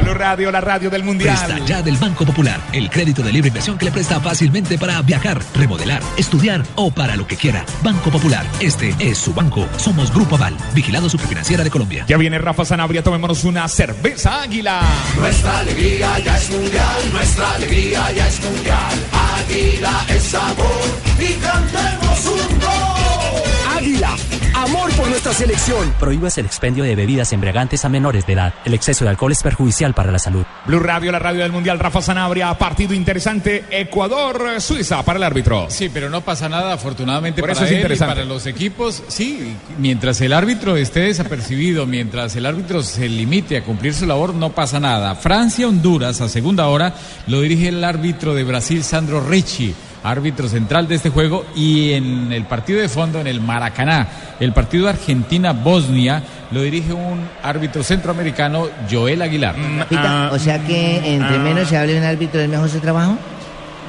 Blue Radio, la radio del mundial. Presta ya del Banco Popular, el crédito de libre inversión que le presta fácilmente para viajar, remodelar, estudiar o para lo que quiera. Banco Popular, este es su banco. Somos Grupo Aval, vigilado superfinanciera de Colombia. Ya viene Rafa Sanabria, tomémonos una cerveza águila. Nuestra alegría ya es mundial, nuestra alegría ya es mundial. Águila es sabor y cantemos un. Águila. Amor por nuestra selección. Prohíbas el expendio de bebidas embriagantes a menores de edad. El exceso de alcohol es perjudicial para la salud. Blue Radio, la radio del Mundial, Rafa Sanabria, partido interesante, Ecuador-Suiza para el árbitro. Sí, pero no pasa nada, afortunadamente Por para eso es él y para los equipos. Sí, mientras el árbitro esté desapercibido, mientras el árbitro se limite a cumplir su labor, no pasa nada. Francia-Honduras, a segunda hora, lo dirige el árbitro de Brasil, Sandro Ricci, árbitro central de este juego. Y en el partido de fondo, en el Maracaná, el partido Argentina-Bosnia, lo dirige un árbitro centroamericano, Joel Aguilar. Pita, o sea que entre menos se hable un árbitro es mejor su trabajo.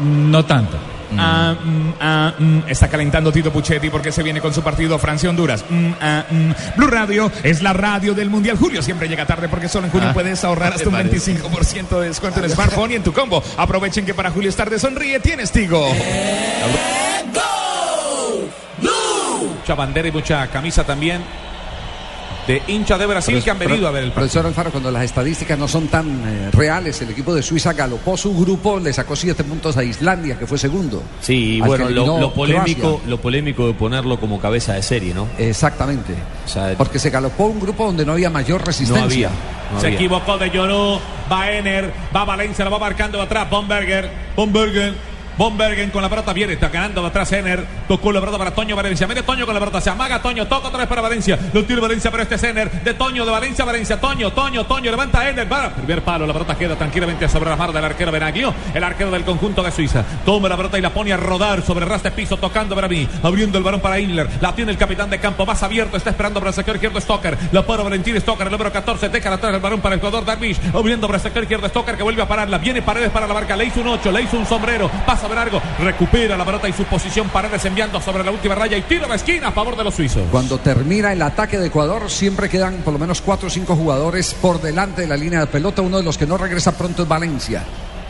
No tanto. Ah, mm, ah, mm, está calentando Tito Puchetti porque se viene con su partido Francia-Honduras. Mm, ah, mm. Blue Radio es la radio del Mundial. Julio siempre llega tarde porque solo en junio Ah, puedes ahorrar hasta un me parece. 25% de descuento en smartphone y en tu combo. Aprovechen que para Julio es tarde sonríe, tienes Tigo. Mucha bandera y mucha camisa también de hinchas de Brasil que han venido a ver el partido. Profesor Alfaro, cuando las estadísticas no son tan eh, reales, el equipo de Suiza galopó su grupo, le sacó siete puntos a Islandia, que fue segundo. Sí, bueno, lo, polémico, Croacia. lo polémico de ponerlo como cabeza de serie, ¿no? Exactamente. Porque se galopó un grupo donde no había mayor resistencia. Se equivocó de Lloró, va Ener, va Valencia, lo va marcando atrás, Bomberger, Bomberger. Bombergen con la pelota viene, está ganando de atrás Ener, tocó la pelota para Toño Valencia, mete Toño con la pelota, se amaga Toño, toca otra vez para Valencia, lo tira Valencia pero este es Ener, de Toño, de Valencia, Valencia, Toño, Toño, Toño, levanta Ener, primer palo, la pelota queda tranquilamente sobre la mar del arquero Benaglio, el arquero del conjunto de Suiza, toma la pelota y la pone a rodar sobre el ras de piso, tocando para mí, abriendo el balón para Inler, la tiene el capitán de campo, más abierto, está esperando para el sector izquierdo Stoker, la para Valentín Stoker, el número 14, deja atrás el balón para el jugador Darvish, abriendo para el sector izquierdo Stoker que vuelve a pararla, viene Paredes para la marca, le hizo un 8, le hizo un sombrero, pasa de largo, recupera la pelota y su posición, Paredes enviando sobre la última raya y tiro de esquina a favor de los suizos. Cuando termina el ataque de Ecuador, siempre quedan por lo menos cuatro o cinco jugadores por delante de la línea de pelota. Uno de los que no regresa pronto es Valencia.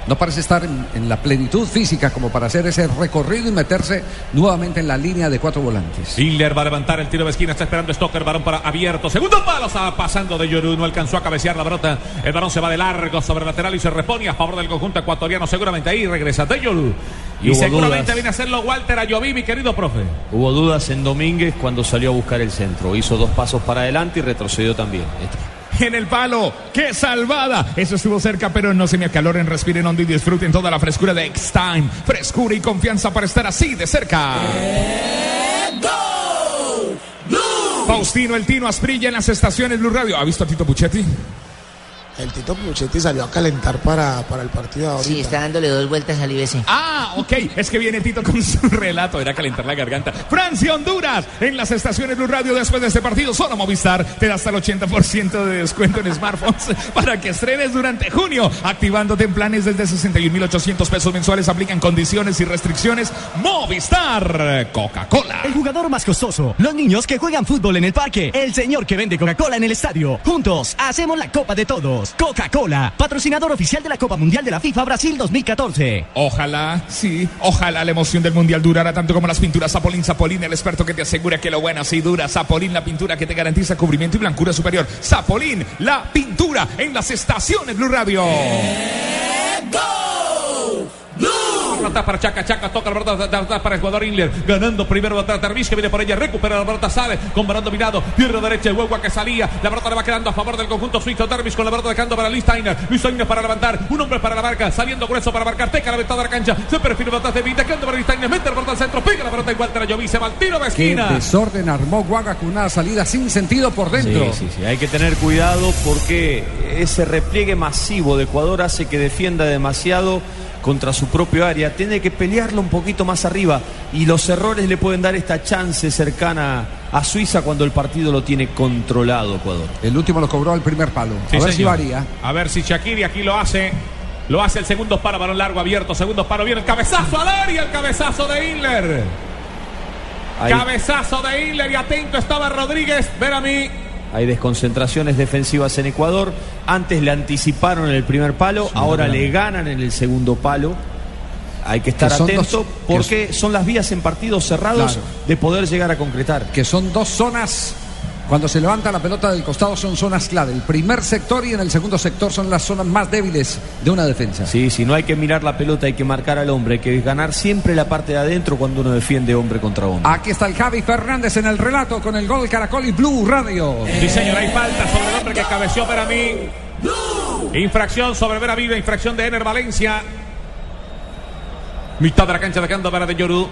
No parece estar en, en la plenitud física como para hacer ese recorrido y meterse nuevamente en la línea de cuatro volantes. Hiller va a levantar el tiro de esquina, está esperando Stoker, balón para abierto, segundo palo, está pasando de Yoru, no alcanzó a cabecear la pelota, el balón se va de largo sobre el lateral y se repone a favor del conjunto ecuatoriano, seguramente ahí regresa de Yoru. Y seguramente dudas. viene a hacerlo Walter Ayoví, mi querido profe. Hubo dudas en Domínguez cuando salió a buscar el centro. Hizo dos pasos para adelante y retrocedió también. En el palo, qué salvada. Eso estuvo cerca, pero no se me acaloren, respiren hondo y disfruten toda la frescura de X-Time. Frescura y confianza para estar así de cerca. Faustino, el Tino Asprilla en las estaciones Blue Radio. ¿Ha visto a Tito Puchetti? El Tito Puchetti salió a calentar para, para el partido ahorita. Sí, está dándole dos vueltas al IBC. Ah, ok. Es que viene Tito con su relato. Era calentar la garganta. Francia, Honduras. En las estaciones Blue Radio después de este partido. Solo Movistar te da hasta el 80% de descuento en smartphones para que estrenes durante junio. Activándote en planes desde 61.800 pesos mensuales. Aplican condiciones y restricciones. Movistar. Coca-Cola. El jugador más costoso. Los niños que juegan fútbol en el parque. El señor que vende Coca-Cola en el estadio. Juntos hacemos la Copa de Todos. Coca-Cola, patrocinador oficial de la Copa Mundial de la FIFA Brasil 2014. Ojalá, sí, ojalá la emoción del mundial durara tanto como las pinturas Zapolín. Zapolín, el experto que te asegura que lo bueno sí dura. Zapolín, la pintura que te garantiza cubrimiento y blancura superior. Zapolín, la pintura en las estaciones Blue Radio. Pelota para Chaca, Chaca toca la pelota de atrás para el jugador Inler, ganando primero atrás Darvish que viene por ella, recupera la pelota, sale con balón dominado, pierna derecha, el huevo que salía, la pelota le va quedando a favor del conjunto suizo, Darvish con la pelota dejando para Luis Steiner para levantar, un hombre para la marca, saliendo grueso para marcar, teca la ventana de la cancha, se perfila atrás de Vida, dejando para Luis Steiner, mete la pelota al centro, pega la pelota igual a Jovi, se va al tiro de Qué esquina. desorden armó Guaga con una salida sin sentido por dentro. Sí, sí, sí. Hay que tener cuidado porque ese repliegue masivo de Ecuador hace que defienda demasiado contra su propio área. Tiene que pelearlo un poquito más arriba y los errores le pueden dar esta chance cercana a Suiza cuando el partido lo tiene controlado Ecuador. El último lo cobró al primer palo. Sí, a ver si señor. varía. A ver si Shakiri aquí lo hace. Lo hace el segundo paro, balón largo abierto, segundo paro, viene el cabezazo al área, el cabezazo de Inler. Ahí. Cabezazo de Inler y atento estaba Rodríguez, ver a mí. Hay desconcentraciones defensivas en Ecuador. Antes le anticiparon en el primer palo, ahora le ganan en el segundo palo. Hay que estar Que atento dos- porque son las vías en partidos cerrados Claro. de poder llegar a concretar. Que son dos zonas Cuando se levanta la pelota del costado son zonas clave. El primer sector y en el segundo sector son las zonas más débiles de una defensa. Sí, si no hay que mirar la pelota, hay que marcar al hombre, hay que ganar siempre la parte de adentro cuando uno defiende hombre contra hombre. Aquí está el Javi Fernández en el relato con el gol Caracol y Blue Radio. Sí, señor, hay falta sobre el hombre que cabeció para mí. Infracción sobre Vera Viva, infracción de Ener Valencia. Mitad de la cancha dejando para de Yoru.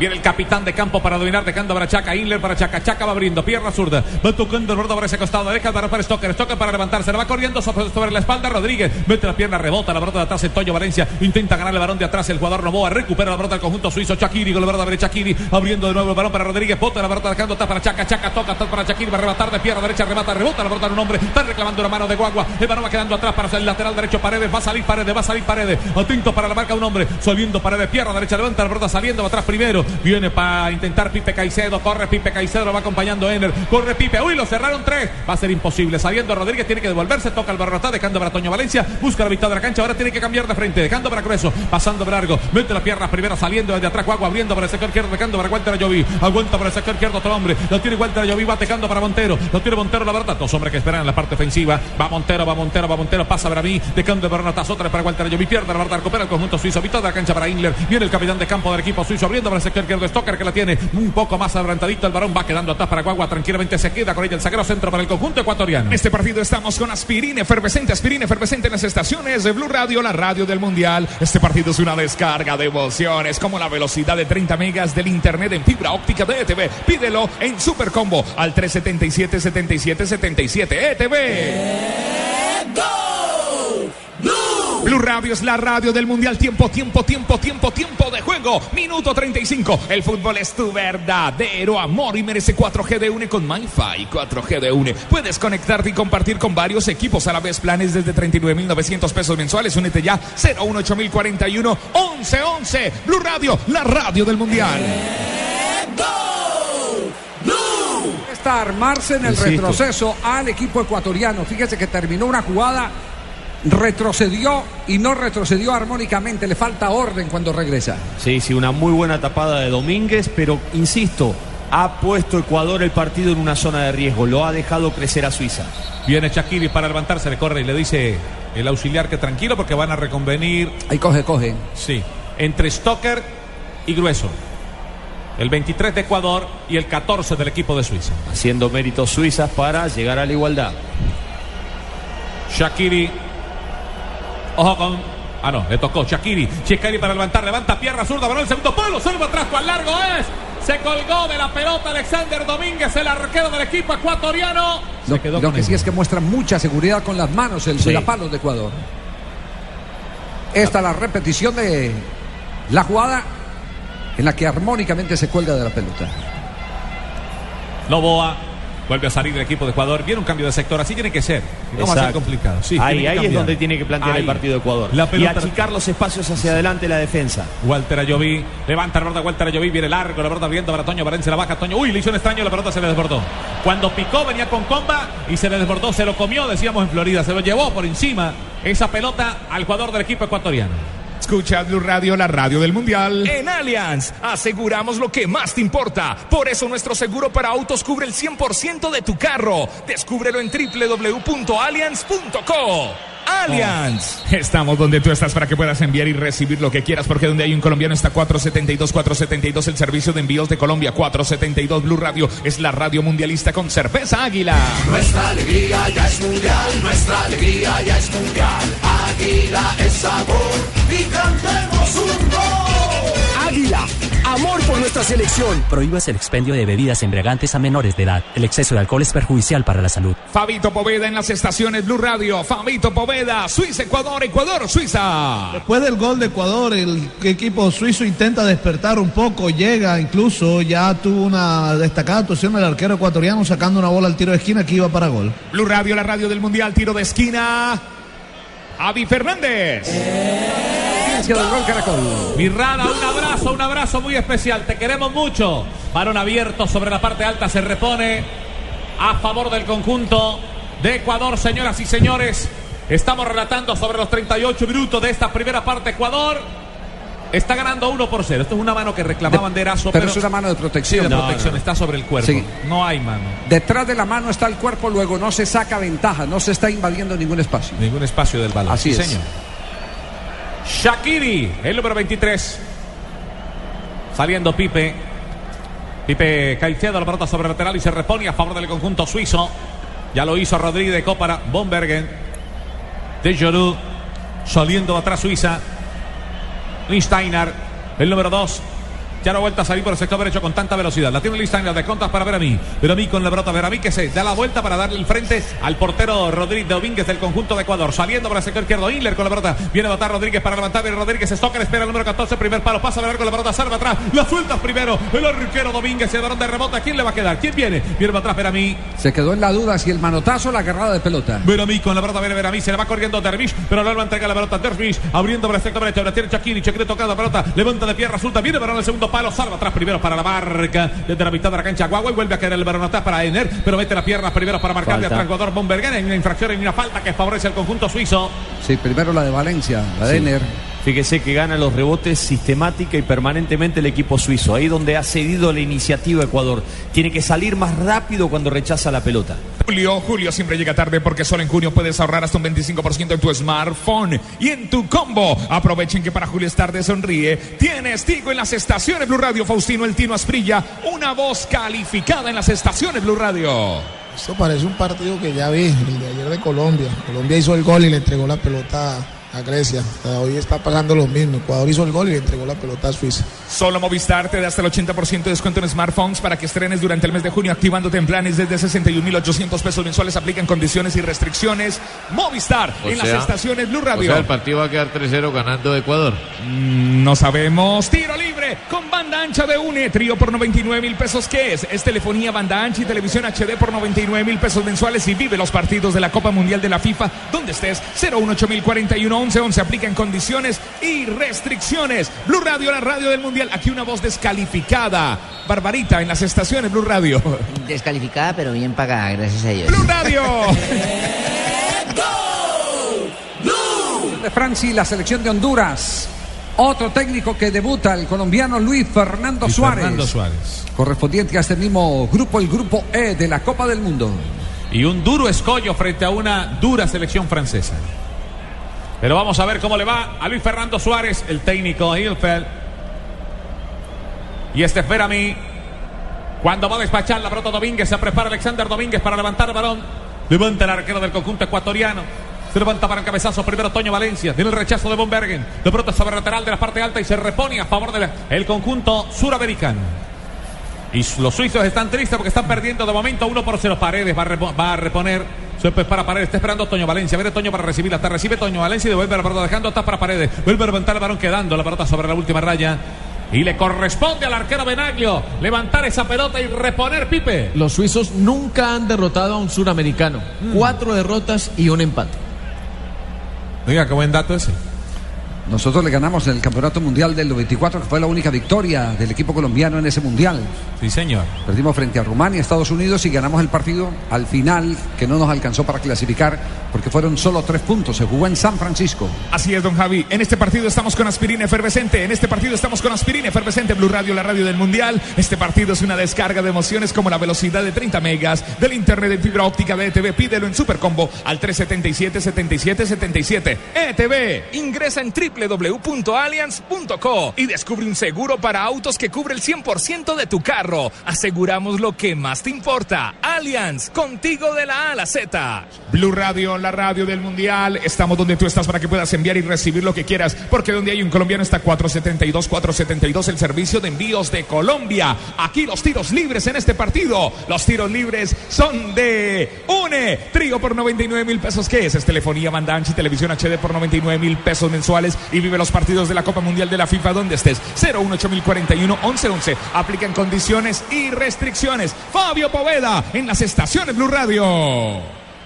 Viene el capitán de campo para dominar, dejando para Chaca, Inler para Chaca, Chaca va abriendo, pierna zurda, va tocando el borde por ese costado, deja para, para Stoker, Stoker para levantarse, le va corriendo sobre, la espalda Rodríguez, mete la pierna, rebota la pelota de atrás, el Toyo Valencia, intenta ganar el balón de atrás, el jugador Novoa, recupera la pelota del conjunto suizo, Chakiri con la verdad derecha, Chakiri, abriendo de nuevo el balón para Rodríguez, bota la pelota dejando atrás para Chaca, Chaca toca atrás para Chakiri, va a rebatar de pierna derecha, rebata, rebota la pelota de un hombre, está reclamando la mano de Guagua, el balón va quedando atrás para el lateral derecho, Paredes, va a salir Paredes, va a salir Paredes, atento para la marca de un hombre, subiendo Paredes, pierna derecha, levanta la pelota saliendo, atrás primero, viene para intentar Pipe Caicedo, corre Pipe Caicedo, lo va acompañando Ener, corre Pipe, uy, lo cerraron tres, va a ser imposible, saliendo Rodríguez, tiene que devolverse, toca el barrotá, dejando para Toño Valencia, busca la mitad de la cancha, ahora tiene que cambiar de frente, dejando para Grueso, pasando de largo, mete las piernas primero, saliendo desde atrás, Guagua, abriendo para el sector izquierdo, dejando para Walter Ayoví, aguanta para el sector izquierdo otro hombre, lo tiene Walter Ayoví, va dejando para Montero, lo tiene Montero, la verdad, dos hombres que esperan en la parte ofensiva, va Montero, va Montero, va Montero, pasa para mí, dejando para otra para Walter Ayoví, pierde la verdad, recupera el conjunto suizo, mitad de la cancha para Inler, viene el capitán de campo del equipo suizo, abriendo para el sector izquierdo, Stoker que la tiene un poco más adelantadito el varón va quedando atrás para Guagua tranquilamente se queda con ella el sagrado centro para el conjunto ecuatoriano. En este partido estamos con aspirina efervescente aspirina efervescente en las estaciones de Blue Radio la radio del mundial. Este partido es una descarga de emociones como la velocidad de 30 megas del internet en fibra óptica de ETV pídelo en super combo al 377 77 77 ETV Blue Radio es la radio del Mundial. Tiempo, tiempo, tiempo, tiempo, tiempo de juego. Minuto 35. El fútbol es tu verdadero amor y merece 4G de UNE con MyFi. 4G de UNE. Puedes conectarte y compartir con varios equipos a la vez. Planes desde 39,900 pesos mensuales. Únete ya. 018041 1111. Blue Radio, la radio del Mundial. Está armarse en el Insisto. retroceso al equipo ecuatoriano. Fíjese que terminó una jugada retrocedió y no retrocedió armónicamente. Le falta orden cuando regresa. Sí, sí, una muy buena tapada de Domínguez, pero insisto, ha puesto Ecuador el partido en una zona de riesgo, lo ha dejado crecer a Suiza. Viene Shakiri para levantarse, le corre y le dice el auxiliar que tranquilo porque van a reconvenir. Ahí coge, coge. Sí, entre Stoker y Grueso. El 23 de Ecuador y el 14 del equipo de Suiza. Haciendo méritos suizas para llegar a la igualdad. Shakiri. Ojo con. Ah, no, le tocó Shakiri. Shakiri para levantar, levanta pierna zurda, balón el segundo palo, salva atrás, cual largo es. Se colgó de la pelota Alexander Domínguez, el arquero del equipo ecuatoriano. Lo, Se quedó lo que sí es que muestra mucha seguridad con las manos el Sí. palos de Ecuador. Esta es la repetición de la jugada en la que armónicamente se cuelga de la pelota. Novoa vuelve a salir del equipo de Ecuador. Viene un cambio de sector, así tiene que ser. No va a ser complicado. Sí, ahí es donde tiene que plantear Ahí. el partido de Ecuador. La y pelota- achicar los espacios hacia adelante la defensa. Walter Ayoví, levanta la pelota, Walter Ayoví, viene largo, la pelota viendo para Toño Valencia, la baja Toño, uy, le hizo un extraño, la pelota se le desbordó. Cuando picó venía con comba y se le desbordó, se lo comió, decíamos en Florida, se lo llevó por encima esa pelota al jugador del equipo ecuatoriano. Escucha Blue Radio, la radio del mundial. En Allianz, aseguramos lo que más te importa. Por eso nuestro seguro para autos cubre el 100% de tu carro. Descúbrelo en www.allianz.co. Allianz. Estamos donde tú estás para que puedas enviar y recibir lo que quieras, porque donde hay un colombiano está 472, 472, el servicio de envíos de Colombia, 472 Blue Radio, es la radio mundialista con cerveza águila. Nuestra alegría ya es mundial, nuestra alegría ya es mundial. Águila es sabor y cantemos un gol. Águila, amor por nuestra selección. Prohíbas el expendio de bebidas embriagantes a menores de edad. El exceso de alcohol es perjudicial para la salud. Fabito Poveda en las estaciones Blue Radio, Fabito Poveda, Suiza, Ecuador, Ecuador, Suiza. Después del gol de Ecuador, el equipo suizo intenta despertar un poco, llega incluso, ya tuvo una destacada actuación el arquero ecuatoriano sacando una bola al tiro de esquina que iba para gol. Blue Radio, la radio del Mundial, tiro de esquina. Avi Fernández. Mi Rada, un abrazo, un abrazo muy especial. Te queremos mucho. Balón abierto sobre la parte alta, se repone a favor del conjunto de Ecuador, señoras y señores. Estamos relatando sobre los 38 minutos de esta primera parte. Ecuador Está ganando 1 por 0. Esto es una mano que reclamaba Banderazo. pero es una mano de protección. Sí, de No, protección. no, no. Está sobre el cuerpo. Sí. No hay mano. Detrás de la mano está el cuerpo, luego no se saca ventaja, no se está invadiendo ningún espacio. Ningún espacio del balón. Así Sí, es. señor. Shakiri, el número 23. Saliendo Pipe. Pipe Caicedo, la pelota sobre lateral y se repone a favor del conjunto suizo. Ya lo hizo Rodríguez de Cópara, Bombergen. De Jorud. Saliendo atrás Suiza. Listeiner, el número 2. Ya no vuelta a salir por el sector derecho con tanta velocidad. La tiene Listeiner de contas para Veramí. Veramí con la pelota. Veramí que se da la vuelta para darle el frente al portero Rodríguez Domínguez del conjunto de Ecuador. Saliendo por el sector izquierdo. Inler con la pelota. Viene a botar Rodríguez para levantar. Viene Rodríguez. Se toca. Espera el número 14. Primer palo. Pasa a ver con la pelota. Salva atrás. La suelta primero. El arquero Domínguez. El balón de rebota. ¿Quién le va a quedar? ¿Quién viene? Viene para atrás Veramí. Se quedó en la duda si el manotazo o la agarrada de pelota. Veramí con la pelota viene Veramí, se le va corriendo Dervish, pero luego entrega la pelota a Dervish, abriendo por el sector derecho, la tiene Chakiri, Chakiri tocando la pelota, levanta de pie, resulta, viene Barón el segundo palo, salva atrás primero para la marca, desde la mitad de la cancha Guagua y vuelve a caer el Barón atrás para Ener, pero mete las piernas primero para marcarle Falta. atrás jugador Bombergen en una infracción, en una falta que favorece al conjunto suizo. Sí, primero la de Valencia, la de Sí. Ener. Fíjese que gana los rebotes sistemática y permanentemente el equipo suizo. Ahí donde ha cedido la iniciativa Ecuador. Tiene que salir más rápido cuando rechaza la pelota. Julio, Julio siempre llega tarde porque solo en junio puedes ahorrar hasta un 25% en tu smartphone y en tu combo. Aprovechen que para Julio es tarde sonríe. Tienes Tigo en las estaciones Blue Radio. Faustino El Tino Asprilla, una voz calificada en las estaciones Blue Radio. Esto parece un partido que ya vi, el de ayer de Colombia. Colombia hizo el gol y le entregó la pelota a Grecia. O hoy está pasando lo mismo. Ecuador hizo el gol y le entregó la pelota a Suiza. Solo Movistar te da hasta el 80% de descuento en smartphones para que estrenes durante el mes de junio activándote en planes desde 61.800 pesos mensuales. Aplican condiciones y restricciones. Movistar O en sea- las estaciones Blue O Radio. sea, el partido va a quedar 3-0 ganando Ecuador. Mm, No sabemos. Tiro libre con banda ancha de UNE. Trío por 99 mil pesos. ¿Qué es? Es telefonía, banda ancha y televisión HD por 99 mil pesos mensuales. Y vive los partidos de la Copa Mundial de la FIFA donde estés. 018 11 Aplica en condiciones y restricciones. Blue Radio, la radio del Mundial. Aquí una voz descalificada. Barbarita en las estaciones Blue Radio. Descalificada, pero bien pagada, gracias a Dios. Blue Radio. De Francia y la selección de Honduras. Otro técnico que debuta, el colombiano Luis Fernando Luis Suárez. Fernando Suárez. Correspondiente a este mismo grupo, el grupo E de la Copa del Mundo. Y un duro escollo frente a una dura selección francesa. Pero vamos a ver cómo le va a Luis Fernando Suárez, el técnico Hilfeld. Y este mí. Cuando va a despachar la pelota Domínguez, se prepara Alexander Domínguez para levantar el balón. Levanta el arquero del conjunto ecuatoriano. Se levanta para el cabezazo primero Toño Valencia. Viene el rechazo de Bombergen. La pelota sobre lateral de la parte alta y se repone a favor del conjunto suramericano. Y los suizos están tristes porque están perdiendo de momento 1 por 0. Paredes va a, repo- va a reponer. Siempre para Paredes. Está esperando Toño Valencia. Viene Toño para recibirla. Hasta recibe Toño Valencia y devuelve la pelota dejando hasta para Paredes. Vuelve a levantar el balón quedando la pelota sobre la última raya. Y le corresponde al arquero Benaglio levantar esa pelota y reponer Pipe. Los suizos nunca han derrotado a un suramericano. Cuatro derrotas y un empate. Oiga, qué buen dato ese. Nosotros le ganamos en el Campeonato Mundial del 94, que fue la única victoria del equipo colombiano en ese mundial. Sí, señor. Perdimos frente a Rumania, Estados Unidos y ganamos el partido al final, que no nos alcanzó para clasificar, porque fueron solo tres puntos. Se jugó en San Francisco. Así es, don Javi. En este partido estamos con aspirina efervescente. En este partido estamos con aspirina efervescente. Blue Radio, la radio del mundial. Este partido es una descarga de emociones como la velocidad de 30 megas del internet de fibra óptica de ETV. Pídelo en Supercombo al 377-7777. ETV. Ingresa en www.allianz.co y descubre un seguro para autos que cubre el 100% de tu carro. Aseguramos lo que más te importa. Allianz, contigo de la A a la Z. Blue Radio, la radio del mundial. Estamos donde tú estás para que puedas enviar y recibir lo que quieras. Porque donde hay un colombiano está 472, 472, el servicio de envíos de Colombia. Aquí los tiros libres en este partido. Los tiros libres son de UNE. Trío por 99 mil pesos. ¿Qué es? Es telefonía, banda ancha televisión HD por 99 mil pesos mensuales. Y vive los partidos de la Copa Mundial de la FIFA donde estés. 018041 1111. Aplican condiciones y restricciones. Fabio Poveda en las estaciones Blue Radio.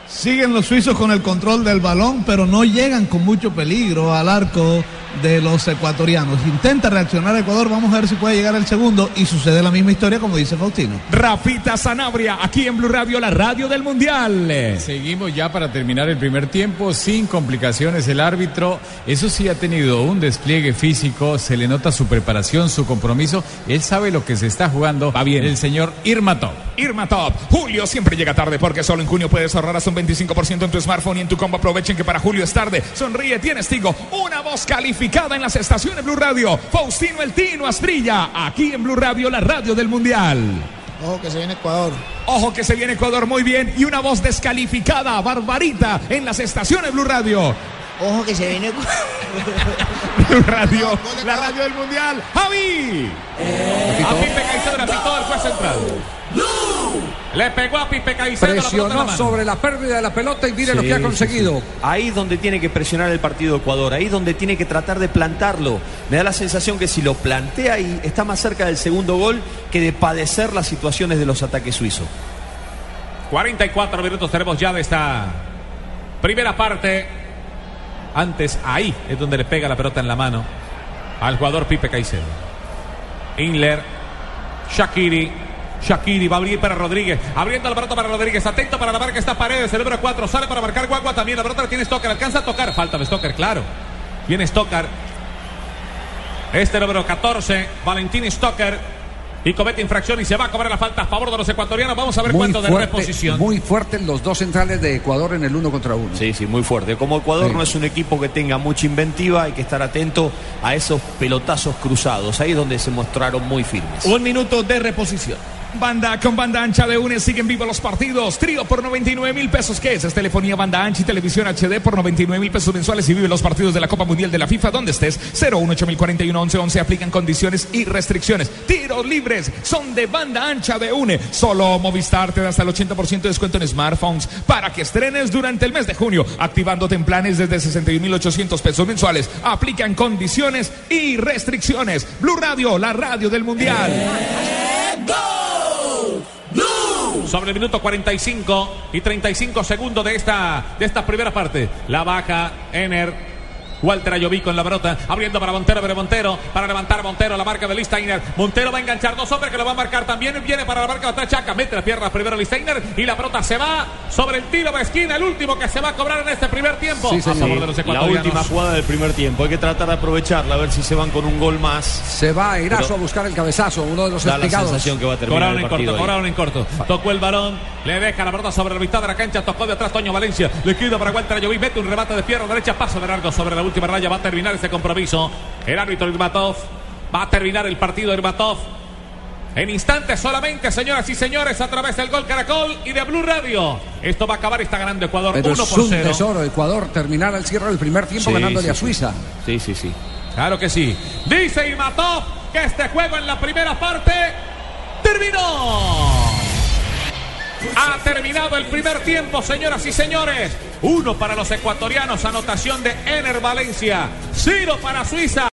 Siguen los suizos con el control del balón, pero no llegan con mucho peligro al arco de los ecuatorianos. Intenta reaccionar Ecuador, vamos a ver si puede llegar el segundo y sucede la misma historia como dice Faustino. Rafita Sanabria, aquí en Blue Radio, la radio del Mundial. Seguimos ya para terminar el primer tiempo sin complicaciones. El árbitro, eso sí, ha tenido un despliegue físico, se le nota su preparación, su compromiso. Él sabe lo que se está jugando. Va bien. El señor Irmatov. Irma Top. Julio siempre llega tarde porque solo en junio puedes ahorrar hasta un 25% en tu smartphone y en tu combo. Aprovechen que para julio es tarde. Sonríe, tienes Tigo. Una voz calificada en las estaciones Blue Radio. Faustino El Tino Astrilla. Aquí en Blue Radio, la radio del Mundial. Ojo que se viene Ecuador. Ojo que se viene Ecuador muy bien. Y una voz descalificada, Barbarita, en las estaciones Blue Radio. Ojo que se viene. Blue Radio, la radio del Mundial. Javi. A Pipe Caicedo le pitó el juez central. Le pegó a Pipe Caicedo. la la Presionó mano. sobre la pérdida de la pelota y mire lo que ha conseguido. sí. Ahí es donde tiene que presionar el partido Ecuador, ahí es donde tiene que tratar de plantarlo. Me da la sensación que si lo plantea ahí está más cerca del segundo gol que de padecer las situaciones de los ataques suizos. 44 minutos tenemos ya de esta primera parte. Antes ahí es donde le pega la pelota en la mano al jugador Pipe Caicedo. Inler, Shakiri. Shakiri va a abrir para Rodríguez. Abriendo la pelota para Rodríguez. Atento para la marca está Paredes. El número 4 sale para marcar Guagua también. La pelota la tiene Stoker. Alcanza a tocar. Falta de Stoker, claro. Viene Stoker. Este número 14, Valentín Stoker. Y comete infracción y se va a cobrar la falta a favor de los ecuatorianos. Vamos a ver cuánto de reposición. muy fuertes los dos centrales de Ecuador en el uno contra uno. Sí, sí, muy fuerte. Como Ecuador Sí. no es un equipo que tenga mucha inventiva, hay que estar atento a esos pelotazos cruzados. Ahí es donde se mostraron muy firmes. Un minuto de reposición. Banda con banda ancha de UNE siguen vivos los partidos. Trío por 99 mil pesos. ¿Qué es? Es telefonía banda ancha y televisión HD por 99 mil pesos mensuales y vive los partidos de la Copa Mundial de la FIFA donde estés. 018041 1111 aplican condiciones y restricciones. Tiros libres son de banda ancha de UNE. Solo Movistar te da hasta el 80% de descuento en smartphones para que estrenes durante el mes de junio, activándote en planes desde 61.800 pesos mensuales. Aplican condiciones y restricciones. Blue Radio, la radio del Mundial. Sobre el minuto 45 y 35 segundos de esta, de esta primera parte. La baja Ener. Walter Ayoví con la pelota, abriendo para Montero, pero Montero, para levantar a Montero, la marca de Listeiner. Montero va a enganchar dos hombres que lo va a marcar también. Viene para la marca de atrás Chaca, mete las piernas primero Listeiner y la pelota se va sobre el tiro de esquina, el último que se va a cobrar en este primer tiempo. a favor de los La última jugada del primer tiempo. Hay que tratar de aprovecharla, a ver si se van con un gol más. Se va Erazo a buscar el cabezazo, uno de los Da la sensación que va a terminar Cobraron el en corto, ahí. cobraron en corto. Tocó el varón, le deja la pelota sobre la mitad de la cancha, tocó de atrás Toño Valencia, le queda para Walter Ayoví, mete un remate de pierna derecha, paso de largo sobre la última raya, va a terminar ese compromiso. El árbitro Irmatov va a terminar el partido Irmatov. En instantes solamente, señoras y señores, a través del gol Caracol y de Blue Radio. Esto va a acabar, está ganando Ecuador Pero 1 es por un 0. tesoro Ecuador terminar al cierre del primer tiempo Sí, ganándole sí, a. Suiza. Sí, sí, sí. Claro que sí. Dice Irmatov que este juego en la primera parte terminó. Ha terminado el primer tiempo, señoras y señores. Uno para los ecuatorianos, anotación de Ener Valencia. Cero para Suiza.